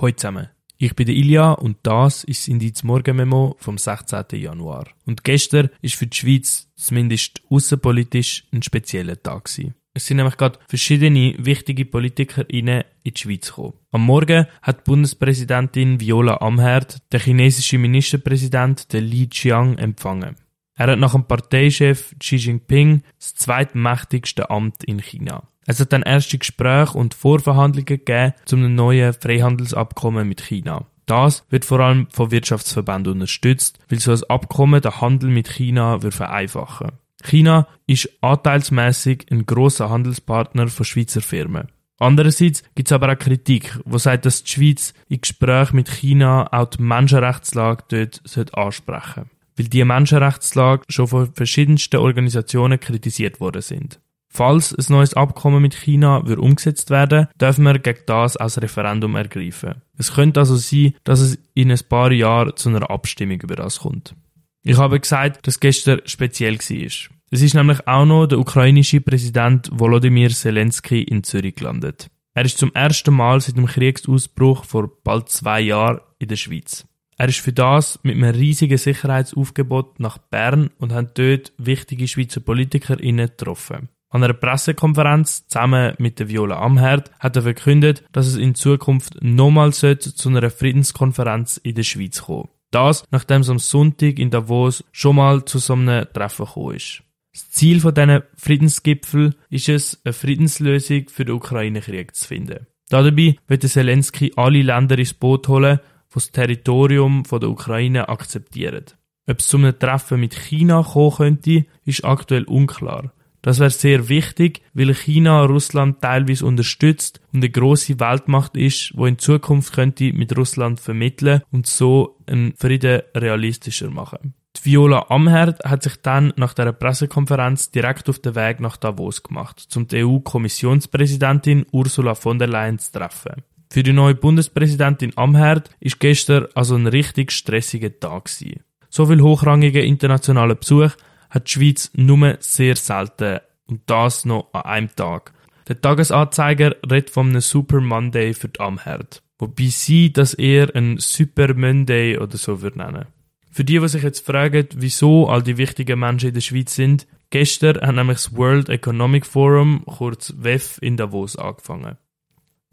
Hallo zusammen. Ich bin der Ilja und das ist das Indiz Morgenmemo vom 16. Januar. Und gestern ist für die Schweiz zumindest außenpolitisch ein spezieller Tag gewesen. Es sind nämlich gerade verschiedene wichtige PolitikerInnen in die Schweiz gekommen. Am Morgen hat die Bundespräsidentin Viola Amherd den chinesischen Ministerpräsident Li Qiang empfangen. Er hat nach dem Parteichef Xi Jinping das zweitmächtigste Amt in China. Es hat dann erste Gespräche und Vorverhandlungen gegeben einem neuen Freihandelsabkommen mit China. Das wird vor allem von Wirtschaftsverbänden unterstützt, weil so ein Abkommen den Handel mit China wird vereinfachen. China ist anteilsmäßig ein großer Handelspartner von Schweizer Firmen. Andererseits gibt es aber auch Kritik, wo sagt, dass die Schweiz in Gesprächen mit China auch die Menschenrechtslage dort ansprechen sollte. Weil die Menschenrechtslage schon von verschiedensten Organisationen kritisiert worden sind. Falls ein neues Abkommen mit China wird umgesetzt werden, dürfen wir gegen das als Referendum ergreifen. Es könnte also sein, dass es in ein paar Jahren zu einer Abstimmung über das kommt. Ich habe gesagt, dass gestern speziell war. Es ist nämlich auch noch der ukrainische Präsident Volodymyr Zelensky in Zürich gelandet. Er ist zum ersten Mal seit dem Kriegsausbruch vor bald zwei Jahren in der Schweiz. Er ist für das mit einem riesigen Sicherheitsaufgebot nach Bern und hat dort wichtige Schweizer PolitikerInnen getroffen. An einer Pressekonferenz zusammen mit der Viola Amherd hat er verkündet, dass es in Zukunft nochmals zu einer Friedenskonferenz in der Schweiz kommen. Das, nachdem es am Sonntag in Davos schon mal zu so einem Treffen gekommen ist. Das Ziel von diesen Friedensgipfel ist es, eine Friedenslösung für den Ukraine-Krieg zu finden. Dabei wird Zelensky alle Länder ins Boot holen, die das Territorium der Ukraine akzeptieren. Ob es zu einem Treffen mit China kommen könnte, ist aktuell unklar. Das wäre sehr wichtig, weil China Russland teilweise unterstützt und eine große Weltmacht ist, wo in Zukunft könnte mit Russland vermitteln und so einen Frieden realistischer machen. Die Viola Amherd hat sich dann nach der Pressekonferenz direkt auf den Weg nach Davos gemacht, um die EU-Kommissionspräsidentin Ursula von der Leyen zu treffen. Für die neue Bundespräsidentin Amherd ist gestern also ein richtig stressiger Tag gewesen. So viel hochrangiger internationaler Besuch hat die Schweiz nur sehr selten und das noch an einem Tag. Der Tagesanzeiger redet von einem Super Monday für die Amherd, wobei sie das eher ein Super Monday oder so würde nennen. Für die, die sich jetzt fragen, wieso all die wichtigen Menschen in der Schweiz sind, gestern hat nämlich das World Economic Forum, kurz WEF, in Davos angefangen.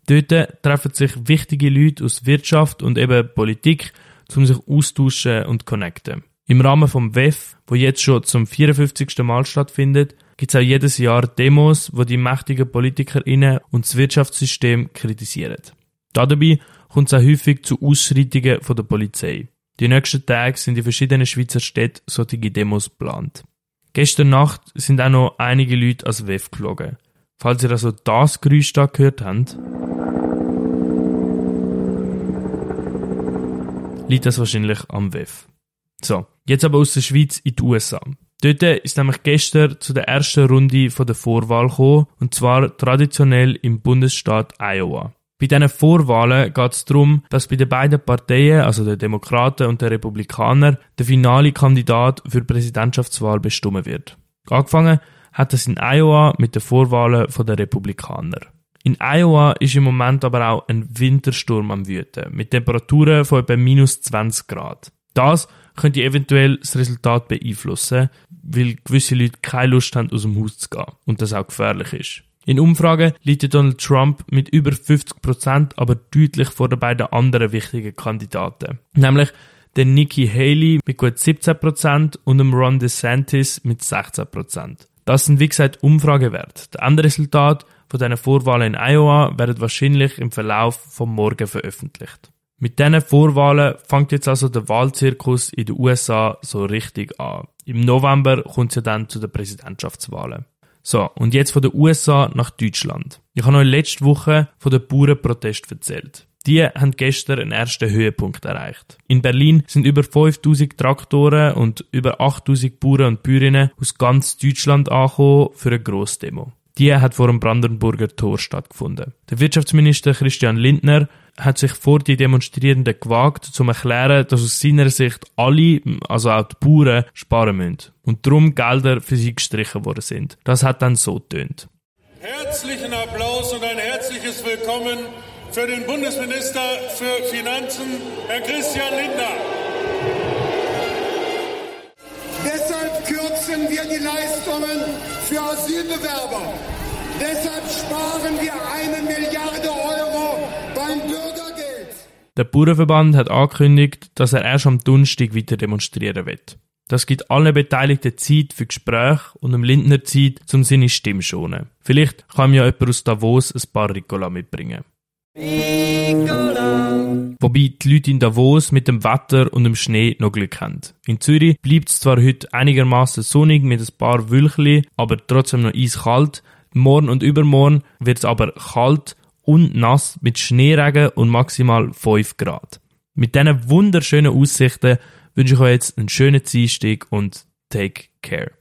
Dort treffen sich wichtige Leute aus Wirtschaft und eben Politik, um sich austauschen und connecten. Im Rahmen vom WEF, wo jetzt schon zum 54. Mal stattfindet, gibt es auch jedes Jahr Demos, wo die mächtigen PolitikerInnen und das Wirtschaftssystem kritisieren. Dabei kommt es auch häufig zu Ausschreitungen von der Polizei. Die nächsten Tage sind in verschiedenen Schweizer Städten solche Demos geplant. Gestern Nacht sind auch noch einige Leute als WEF geflogen. Falls ihr also das Geräusch da gehört habt, liegt das wahrscheinlich am WEF. So, jetzt aber aus der Schweiz in die USA. Dort ist nämlich gestern zu der ersten Runde von der Vorwahl gekommen, und zwar traditionell im Bundesstaat Iowa. Bei diesen Vorwahlen geht es darum, dass bei den beiden Parteien, also den Demokraten und den Republikanern, der finale Kandidat für die Präsidentschaftswahl bestimmt wird. Angefangen hat es in Iowa mit den Vorwahlen der Republikaner. In Iowa ist im Moment aber auch ein Wintersturm am Wüten, mit Temperaturen von etwa minus 20 Grad. Das könnte eventuell das Resultat beeinflussen, weil gewisse Leute keine Lust haben, aus dem Haus zu gehen und das auch gefährlich ist. In Umfragen liegt Donald Trump mit über 50% aber deutlich vor den beiden anderen wichtigen Kandidaten. Nämlich der Nikki Haley mit gut 17% und dem Ron DeSantis mit 16%. Das sind wie gesagt Umfragewerte. Der Endresultat von diesen Vorwahlen in Iowa werden wahrscheinlich im Verlauf vom Morgen veröffentlicht. Mit diesen Vorwahlen fängt jetzt also der Wahlzirkus in den USA so richtig an. Im November kommt es ja dann zu den Präsidentschaftswahlen. So, und jetzt von den USA nach Deutschland. Ich habe euch letzte Woche von den Bauernprotest erzählt. Die haben gestern einen ersten Höhepunkt erreicht. In Berlin sind über 5000 Traktoren und über 8000 Bauern und Bäuerinnen aus ganz Deutschland angekommen für eine Grossdemo. Die hat vor dem Brandenburger Tor stattgefunden. Der Wirtschaftsminister Christian Lindner hat sich vor die Demonstrierenden gewagt, zum erklären, dass aus seiner Sicht alle, also auch die Bauern, sparen müssen und darum Gelder für sie gestrichen worden sind. Das hat dann so tönt. Herzlichen Applaus und ein herzliches Willkommen für den Bundesminister für Finanzen, Herr Christian Lindner. Deshalb kürzen wir die Leistungen für Asylbewerber. Deshalb sparen wir eine Milliarde Euro. Der Bauernverband hat angekündigt, dass er erst am Donnerstag weiter demonstrieren wird. Das gibt allen Beteiligten Zeit für Gespräche und dem Lindner Zeit, um seine Stimme zu schonen. Vielleicht kann ja jemand aus Davos ein paar Ricola mitbringen. Ricola. Wobei die Leute in Davos mit dem Wetter und dem Schnee noch Glück haben. In Zürich bleibt es zwar heute einigermaßen sonnig mit ein paar Wülchli, aber trotzdem noch eiskalt. Morgen und übermorgen wird es aber kalt und nass mit Schneeregen und maximal 5 Grad. Mit diesen wunderschönen Aussichten wünsche ich euch jetzt einen schönen Dienstag und take care.